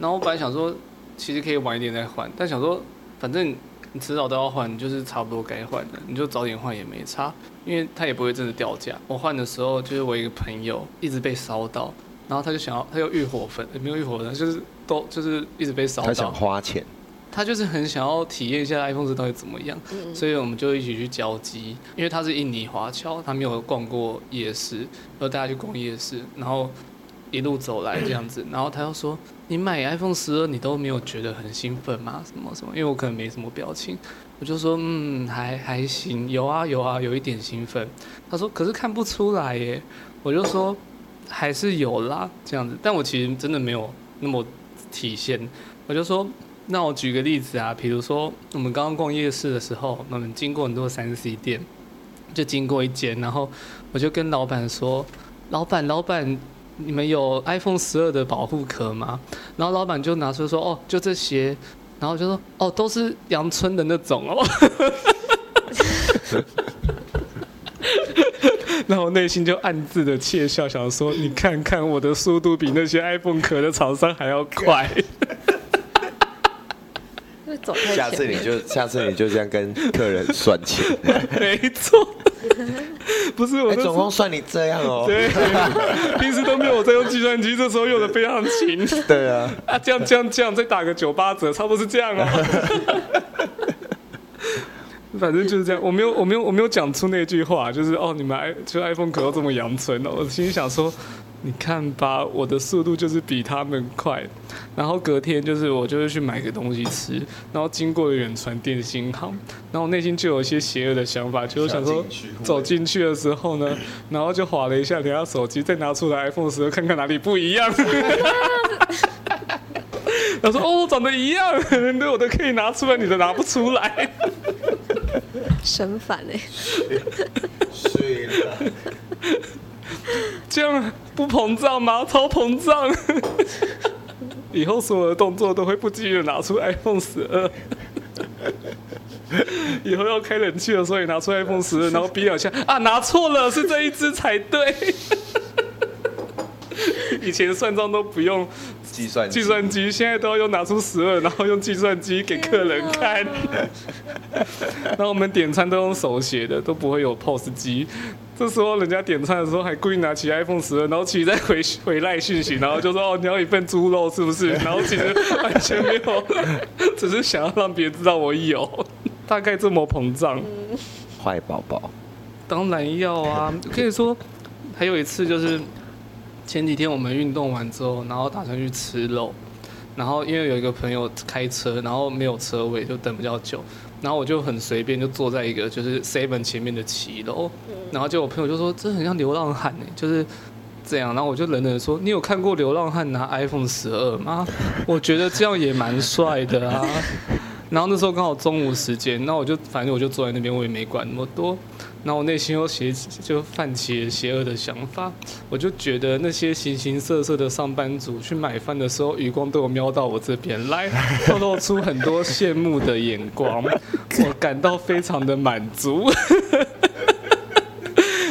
然后我本来想说其实可以晚一点再换，但想说反正。你迟早都要换，就是差不多该换的，你就早点换也没差，因为它也不会真的掉价。我换的时候，就是我一个朋友一直被烧到，然后他就想要，他有欲火粉，也没有欲火粉，就是都就是一直被烧到。他想花钱，他就是很想要体验一下 iPhone 十到底怎么样，所以我们就一起去交机，因为他是印尼华侨，他没有逛过夜市，然后带他去逛夜市，然后一路走来这样子，然后他又说。你买 iPhone 十二，你都没有觉得很兴奋吗？什么什么？因为我可能没什么表情，我就说嗯，还还行，有啊有啊，有一点兴奋。他说可是看不出来耶，我就说还是有啦，这样子。但我其实真的没有那么体现。我就说，那我举个例子啊，比如说我们刚刚逛夜市的时候，我们经过很多三 C 店，就经过一间，然后我就跟老板说，老板老板。你们有 iPhone 十二的保护壳吗？”然后老板就拿出说：“哦，就这些。”然后就说：“哦，都是阳春的那种哦。”然后我内心就暗自的窃笑，想说：“你看看我的速度比那些 iPhone 壳的厂商还要快。”下次你就下次你就这样跟客人算钱，没错，不是我、欸、总共算你这样哦。对，平时都没有我在用计算机，这时候用的非常勤。对啊，啊这样这样这样再打个九八折，差不多是这样哦。反正就是这样，我没有我没有我没有讲出那句话，就是哦你们 i 就 iPhone 壳都这么阳春哦，我心里想说。你看吧，我的速度就是比他们快。然后隔天就是我就是去买个东西吃，然后经过远传电信行，然后我内心就有一些邪恶的想法，就是想说走进去的时候呢，然后就划了一下，等下手机再拿出来 iPhone 十，看看哪里不一样。他说：“哦，长得一样，那我都可以拿出来，你都拿不出来。”神反哎，睡了。这样不膨胀吗？超膨胀！以后所有的动作都会不经意的拿出 iPhone 十二。以后要开冷气的时候也拿出 iPhone 十二，然后比两下啊，拿错了，是这一只才对。以前算账都不用计算计算机，现在都要用拿出十二，然后用计算机给客人看。然后我们点餐都用手写的，都不会有 POS 机。这时候人家点餐的时候还故意拿起 iPhone 十二，然后其实在回回赖讯息，然后就说哦，你要一份猪肉是不是？然后其实完全没有，只是想要让别人知道我有，大概这么膨胀。坏宝宝，当然要啊！可以说还有一次就是。前几天我们运动完之后，然后打算去吃肉，然后因为有一个朋友开车，然后没有车位，就等比较久，然后我就很随便就坐在一个就是 seven 前面的骑楼，然后就我朋友就说这很像流浪汉呢，就是这样，然后我就冷冷的说，你有看过流浪汉拿 iPhone 十二吗？我觉得这样也蛮帅的啊。然后那时候刚好中午时间，那我就反正我就坐在那边，我也没管那么多。然后我内心又邪就泛起邪恶的想法，我就觉得那些形形色色的上班族去买饭的时候，余光都有瞄到我这边来，透露出很多羡慕的眼光，我感到非常的满足。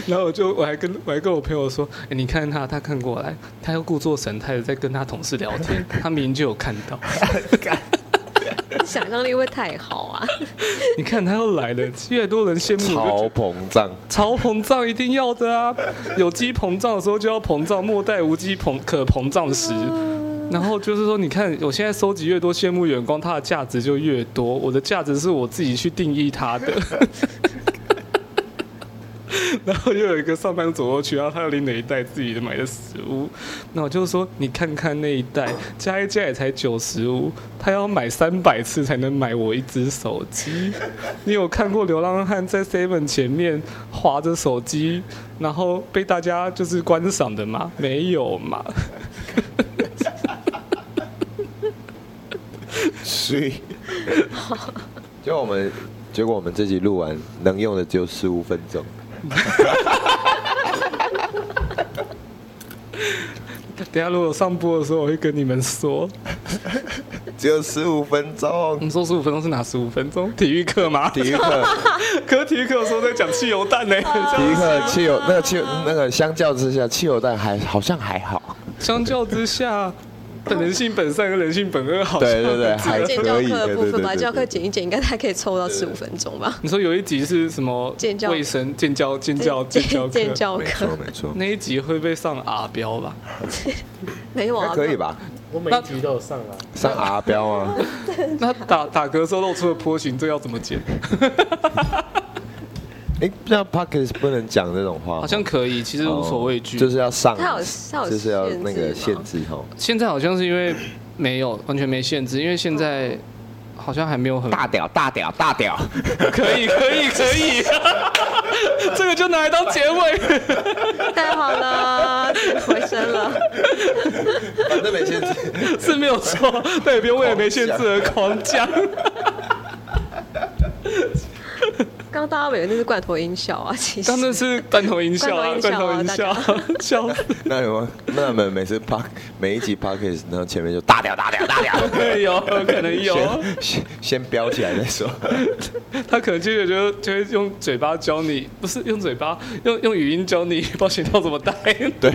然后我就我还跟我还跟我朋友说，哎，你看他，他看过来，他又故作神态的在跟他同事聊天，他明明就有看到。想象力会太好啊！你看他又来了，越多人羡慕。超膨胀，超膨胀一定要的啊！有机膨胀的时候就要膨胀，莫待无机膨可膨胀时。然后就是说，你看我现在收集越多羡慕眼光，它的价值就越多。我的价值是我自己去定义它的。然后又有一个上班走过去，然后他又拎了一袋自己的买的食物，那我就说，你看看那一袋，加一加也才九十五，他要买三百次才能买我一只手机。你有看过流浪汉在 Seven 前面划着手机，然后被大家就是观赏的吗？没有嘛。所以，就我们结果我们这集录完，能用的只有十五分钟。等下如果上播的时候，我会跟你们说，只有十五分钟。你说十五分钟是哪十五分钟？体育课吗？体育课。可是体育课的时候在讲汽油弹呢。体育课汽油那个汽那个相较之下，汽油弹还好像还好。相较之下。本 人性本善跟人性本恶，好像对对对，还可以。教课的部分吧，教课剪一剪，应该还可以凑到十五分钟吧。你说有一集是什么？卫生、健教、健教、健教、健教课，没错没错。那一集会被上 R 标吧？没有啊，可以吧？我每一集都有上啊，上 R 标啊。那打打嗝时候露出的波形，这要怎么剪？哎，这样 Podcast 不能讲这种话，好像可以，其实无所畏惧，就是要上，有就是要那个限制哈。现在好像是因为没有完全没限制，因为现在好像还没有很大屌大屌大屌，可以可以可以，这个就拿来当结尾，太好了，回声了，反正没限制。是没有错，但也不用为了没限制而狂讲。刚大家以为那是罐头音效啊，其实。当那是罐头音效啊，罐头音效，笑死。那有吗？那我们每次 park 每一集 podcast 然后前面就大调大调大调，有可能有。先先飙起来再说。他可能就就就会用嘴巴教你，不是用嘴巴，用用语音教你保险套怎么戴。对，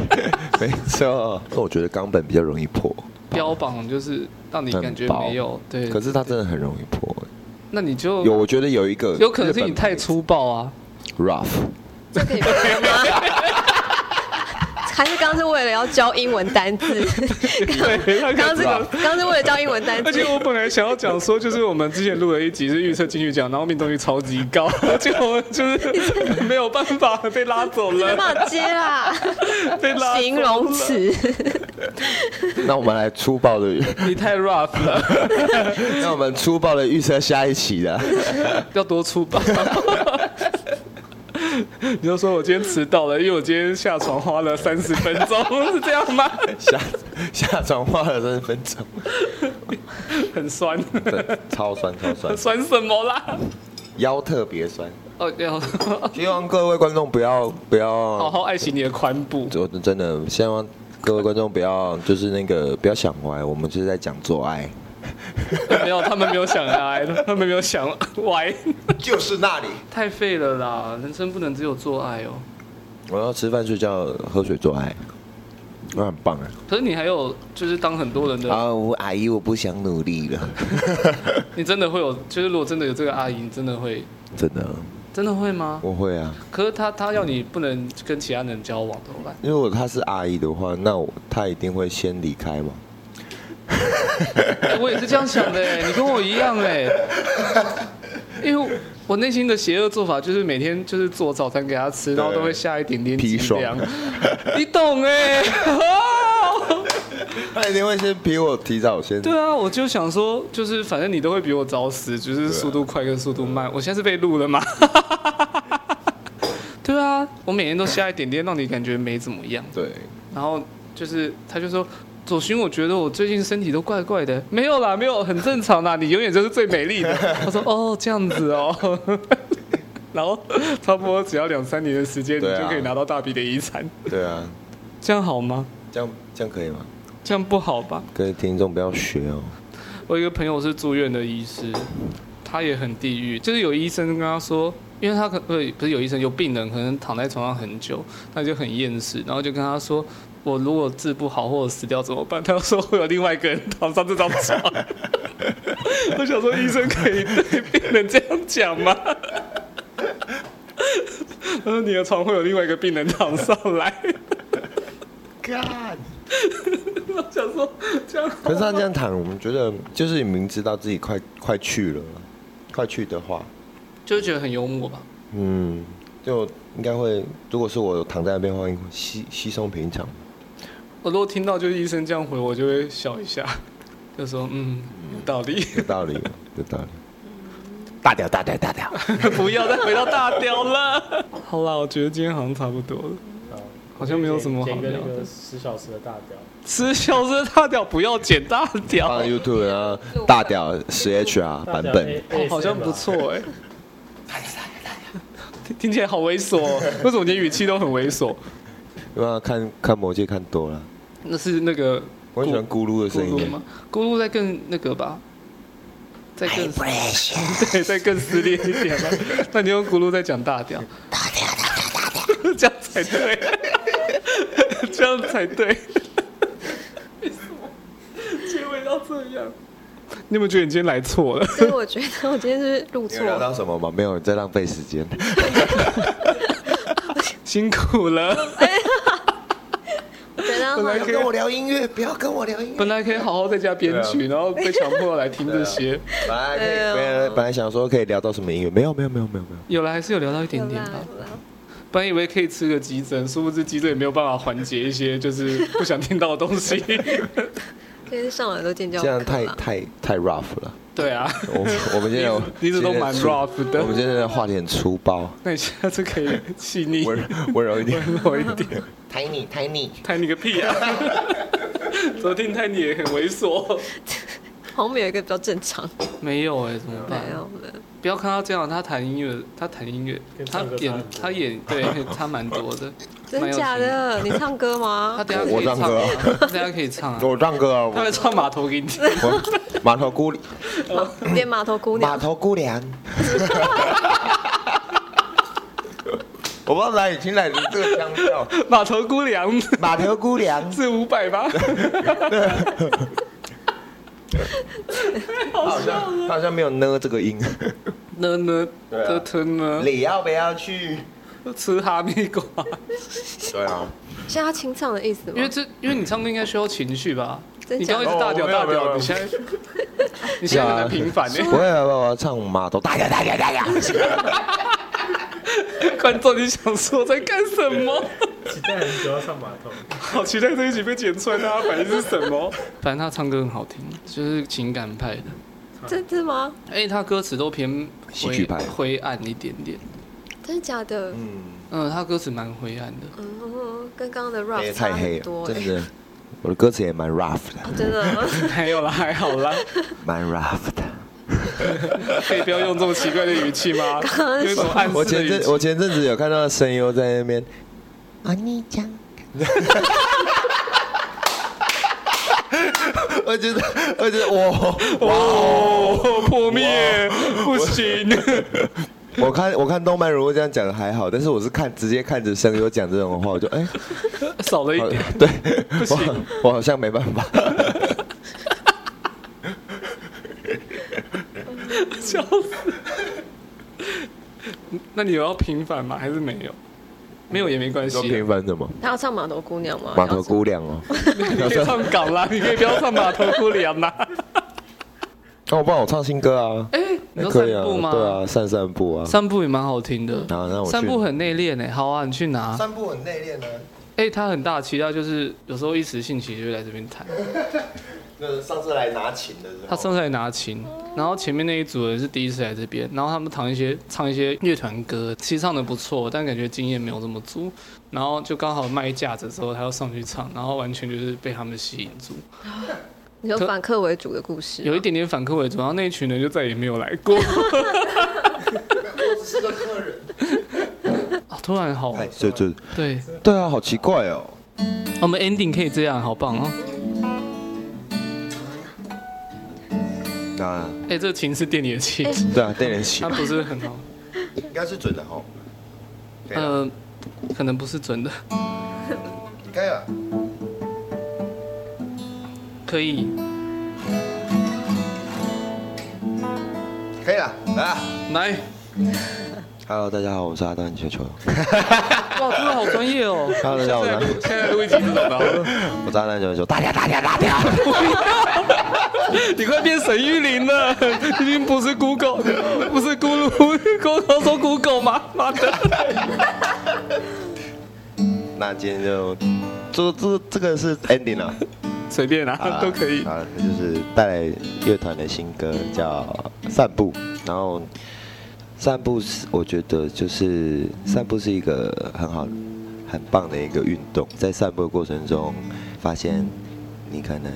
没错。那我觉得钢本比较容易破。标榜就是让你感觉没有对，可是它真的很容易破。那你就有，我觉得有一个有可能是你太粗暴啊，rough，这可以吗？还是刚刚是为了要教英文单字？对，刚刚是刚刚是为了教英文单字。而且我本来想要讲说，就是我们之前录了一集是预测金曲奖，然后命中率超级高，结果就是 没有办法被拉走了，没办法接啦，被拉形容词。那我们来粗暴的，你太 rough 了。那我们粗暴的预测下一期的，要多粗暴？你就说我今天迟到了，因为我今天下床花了三十分钟，是这样吗？下下床花了三十分钟，很酸，超酸超酸。酸什么啦？腰特别酸。哦，腰。希望各位观众不要不要好好爱惜你的髋部。我真的希望各位观众不要就是那个不要想歪，我们就是在讲做爱。没有，他们没有想歪，他们没有想歪，就是那里太废了啦！人生不能只有做爱哦。我要吃饭、睡觉、喝水、做爱，那很棒啊。可是你还有就是当很多人的啊，我阿姨，我不想努力了。你真的会有？就是如果真的有这个阿姨，你真的会？真的？真的会吗？我会啊。可是他他要你不能跟其他人交往怎么办？因为我他是阿姨的话，那我他一定会先离开嘛。欸、我也是这样想的，你跟我一样哎，因为我内心的邪恶做法就是每天就是做早餐给他吃，然后都会下一点点皮霜，你懂哎，他一定会先比我提早先。对啊，我就想说，就是反正你都会比我早死，就是速度快跟速度慢。我现在是被录了吗？对啊，我每天都下一点点，让你感觉没怎么样。对，然后就是他就说。左勋，我觉得我最近身体都怪怪的。没有啦，没有，很正常啦。你永远就是最美丽的。他说：“哦，这样子哦。”然后差不多只要两三年的时间，你就可以拿到大笔的遗产。对啊，这样好吗？这样这样可以吗？这样不好吧？各位听众不要学哦。我有一个朋友是住院的医师，他也很地狱。就是有医生跟他说，因为他可不不是有医生，有病人可能躺在床上很久，他就很厌世，然后就跟他说。我如果治不好或者死掉怎么办？他说会有另外一个人躺上这张床。我想说，医生可以对病人这样讲吗？他说你的床会有另外一个病人躺上来。God，我想说这样。可是他这样躺，我们觉得就是你明知道自己快快去了，快去的话，就会觉得很幽默吧。嗯，就应该会。如果是我躺在那边的话，应该稀稀松平常。我如果听到就是医生这样回我，就会笑一下，就说嗯，有道理，有道理，有道理。大屌大屌大屌，不要再回到大屌了。好啦，我觉得今天好像差不多了，好像没有什么好聊的。十小时的大屌，十小时的大屌不要剪大屌。放 YouTube 啊，大屌十 H 啊版本，好像不错哎。听起来好猥琐，为什么你语气都很猥琐？因为看看魔戒看多了。那是那个，我很喜欢咕噜的声音吗？咕噜再更那个吧，再更 对，再更撕裂一点吧。那你用咕噜再讲大调，大调大调大调，这样才对，这样才对。为什么结尾要这样？你有没有觉得你今天来错了？所以我觉得我今天是录错了。聊到什么吗？没有，在浪费时间。辛苦了。本来可以跟我聊音乐，不要跟我聊音乐。本来可以好好在家编曲，然后被强迫来听这些。本来可以，本来想说可以聊到什么音乐，没有，没有，没有，没有，没有。有了，还是有聊到一点点吧。本来以为可以吃个鸡胗，殊不知鸡胗也没有办法缓解一些就是不想听到的东西。今天上来都尖叫。这样太太太 rough 了。对啊，我我们今天有，一直都蛮 rough 的。我们今天的话题很粗暴。那你下次可以细腻，温温柔一点，温柔一点。Tiny，Tiny，Tiny 个屁啊！昨天 Tiny 也很猥琐。后面有一个比较正常。没有哎，怎么办？没有了。不要看他这样，他弹音乐，他弹音乐，他演他演，对，他蛮多的。真假的？你唱歌吗？他等下可以唱，我唱歌，他等下可以唱啊。我唱歌啊。他会唱码头给你听。码头姑，变码头姑娘。码头姑娘。我不知道哪里听来的这个腔调。码头姑娘。码头姑娘是五百吧？好像好像没有呢这个音。呢呢，特特呢。你要不要去吃哈密瓜？对啊。是他清唱的意思吗？因为这，因为你唱歌应该需要情绪吧？你刚刚一直大调大调，你现在你现在很平凡呢。不会啊，我要唱码头大调大调大调。观众，你想说在干什么？期待很久要上马桶，好期待这一集被剪出来，大家反应是什么？反正他唱歌很好听，就是情感派的。真的吗？哎，他歌词都偏喜剧派，灰暗一点点。真的假的？嗯嗯，他歌词蛮灰暗的。嗯，跟刚刚的 rough 差很多。真的，我的歌词也蛮 rough 的。真的？没有啦，还好啦，蛮 rough 的。可以不要用这么奇怪的语气吗？有种暗示的语气。我前阵我前阵子有看到声优在那边，啊你讲，我觉得我觉得哇哇破灭不行。我看我看动漫如果这样讲的还好，但是我是看直接看着声优讲这种话，我就哎少了一点，对，不行，我好像没办法。那你有要平反吗？还是没有？没有也没关系。要平反什么？他要唱码头姑娘吗？码头姑娘哦，你可以唱港啦，你可以不要唱码头姑娘啦。那我帮我唱新歌啊！哎，你说散步吗？对啊，散散步啊，散步也蛮好听的。然后那我散步很内敛哎，好啊，你去拿。散步很内敛呢。哎，他很大气，他就是有时候一时兴起就会来这边弹。那上次来拿琴的时候，他上次来拿琴，然后前面那一组人是第一次来这边，然后他们唱一些唱一些乐团歌，其实唱的不错，但感觉经验没有这么足，然后就刚好卖架子的时候，他要上去唱，然后完全就是被他们吸引住。有反客为主的故事，有一点点反客为主，然后那一群人就再也没有来过。我只是个客人。啊，突然好，对对对对啊，好奇怪哦。我们 ending 可以这样，好棒哦。哎，这个琴是店里的琴，对啊，店里的琴，它不是很好，应该是准的哦。呃，可能不是准的。可以了，可以，可以了，来啊，来。Hello，大家好，我是阿丹球球。哇，真的好专业哦。Hello，大家好，现在录一集是怎么？我是阿丹球球，大家大家大家。你快变沈玉琳了，已经不是 Google，不是咕噜，Google 说 Google 吗？妈的！那今天就这这这个是 ending 了，随便啦，都可以。啊，就是带来乐团的新歌叫《散步》，然后。散步是，我觉得就是散步是一个很好、很棒的一个运动。在散步的过程中，发现你可能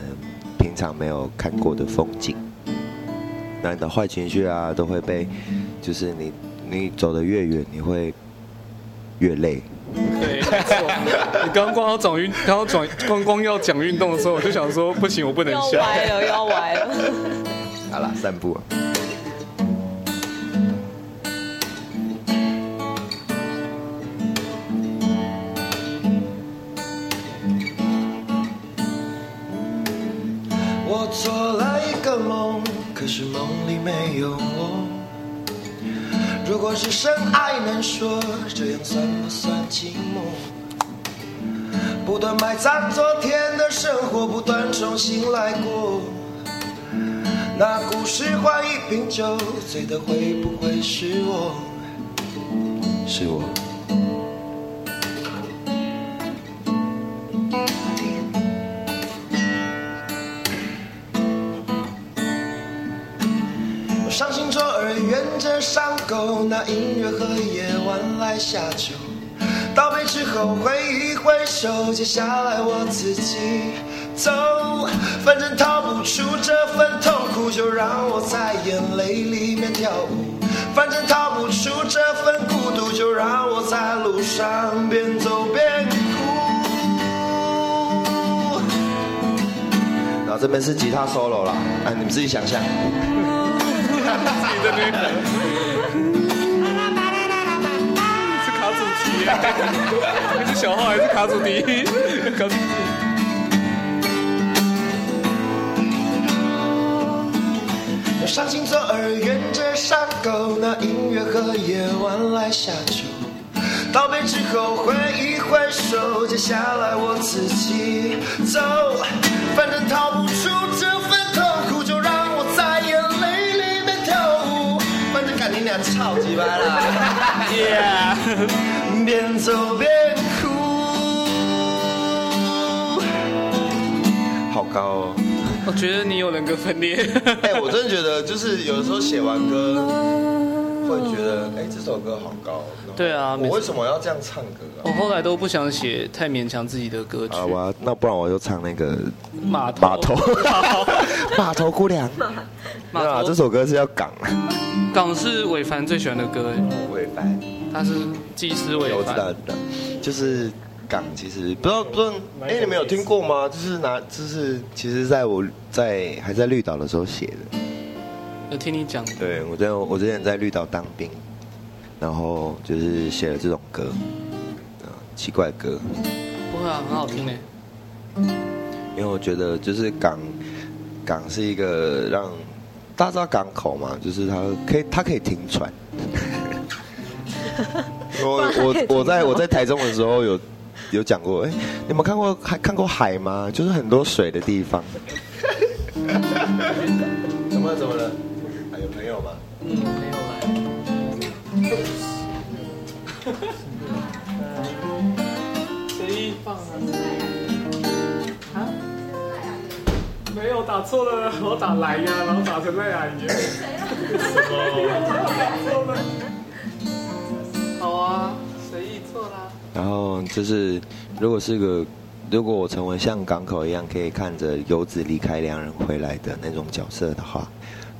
平常没有看过的风景，那你的坏情绪啊，都会被，就是你你走得越远，你会越累。对，没错。你刚刚光要讲运，刚刚转光光要讲运动的时候，我就想说，不行，我不能笑。要歪了，要歪了。好了，散步。做了一个梦，可是梦里没有我。如果是深爱难说，这样算不算寂寞？不断埋葬昨天的生活，不断重新来过。那故事换一瓶酒，醉的会不会是我？是我。伤口，拿音乐和夜晚来下酒，倒杯之后挥一挥手，接下来我自己走，反正逃不出这份痛苦，就让我在眼泪里面跳舞，反正逃不出这份孤独，就让我在路上边走边哭。然后这边是吉他 solo 啦，哎，你们自己想象。自己的女人是卡祖笛，你是小号还是卡祖笛？搞清楚。伤心左耳，沿着山沟，那音乐和夜晚来下酒。道别之后挥一挥手，接下来我自己走。反正逃不出这俩超级白了，Yeah，边走边哭。好高哦。我觉得你有人格分裂。哎、欸，我真的觉得，就是有的时候写完歌，会觉得，哎、欸，这首歌好高。对啊，我为什么要这样唱歌啊？我后来都不想写太勉强自己的歌曲。啊，我要那不然我就唱那个码头码头 码头姑娘。码头、啊、这首歌是要港。港是伟凡最喜欢的歌。伟凡，他是技师伟凡。我知道，知道，就是。港其实不知道不知道，哎、欸，你们有听过吗？就是拿，就是其实在我在还在绿岛的时候写的。有听你讲。对，我在我之前在绿岛当兵，然后就是写了这种歌，奇怪歌。不会啊，很好听呢。因为我觉得就是港港是一个让大家知道港口嘛，就是它可以 它可以停船。我我我在我在台中的时候有。有讲过，哎，你们看过还看过海吗？就是很多水的地方。怎么了？怎么了？放啊？啊？没有打错了，我打来呀，然后打成赖阿姨。好啊。随意错啦然后就是，如果是个，如果我成为像港口一样可以看着游子离开良人回来的那种角色的话，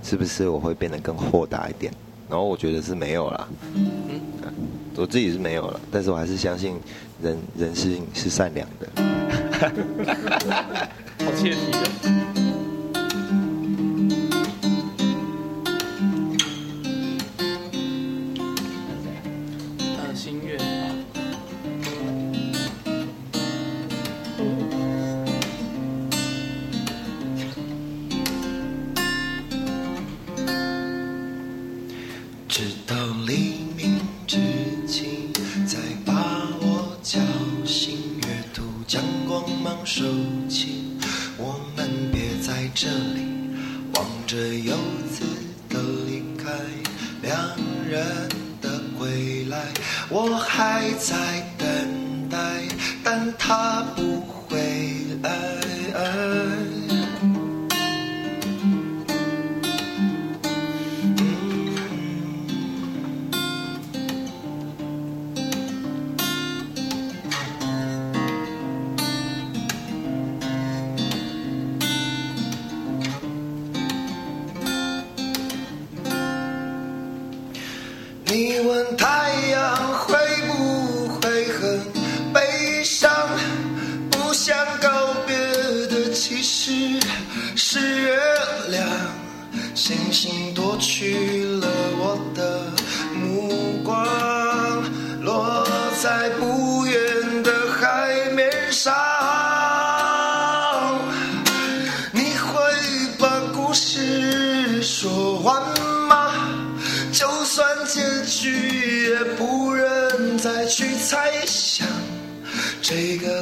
是不是我会变得更豁达一点？然后我觉得是没有啦，嗯，我自己是没有了，但是我还是相信人人性是善良的，好切题的。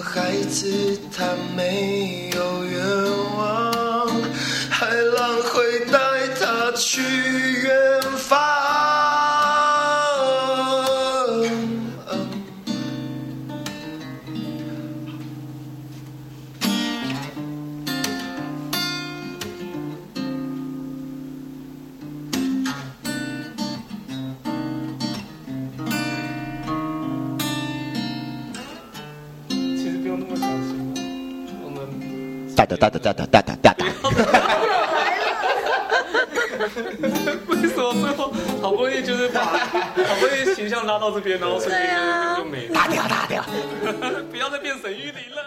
孩子他没哒哒哒哒哒哒哒哒。为什么最后好不容易就是把好不容易形象拉到这边，然后瞬间就就没了？打掉打掉，不要再变沈玉琳了。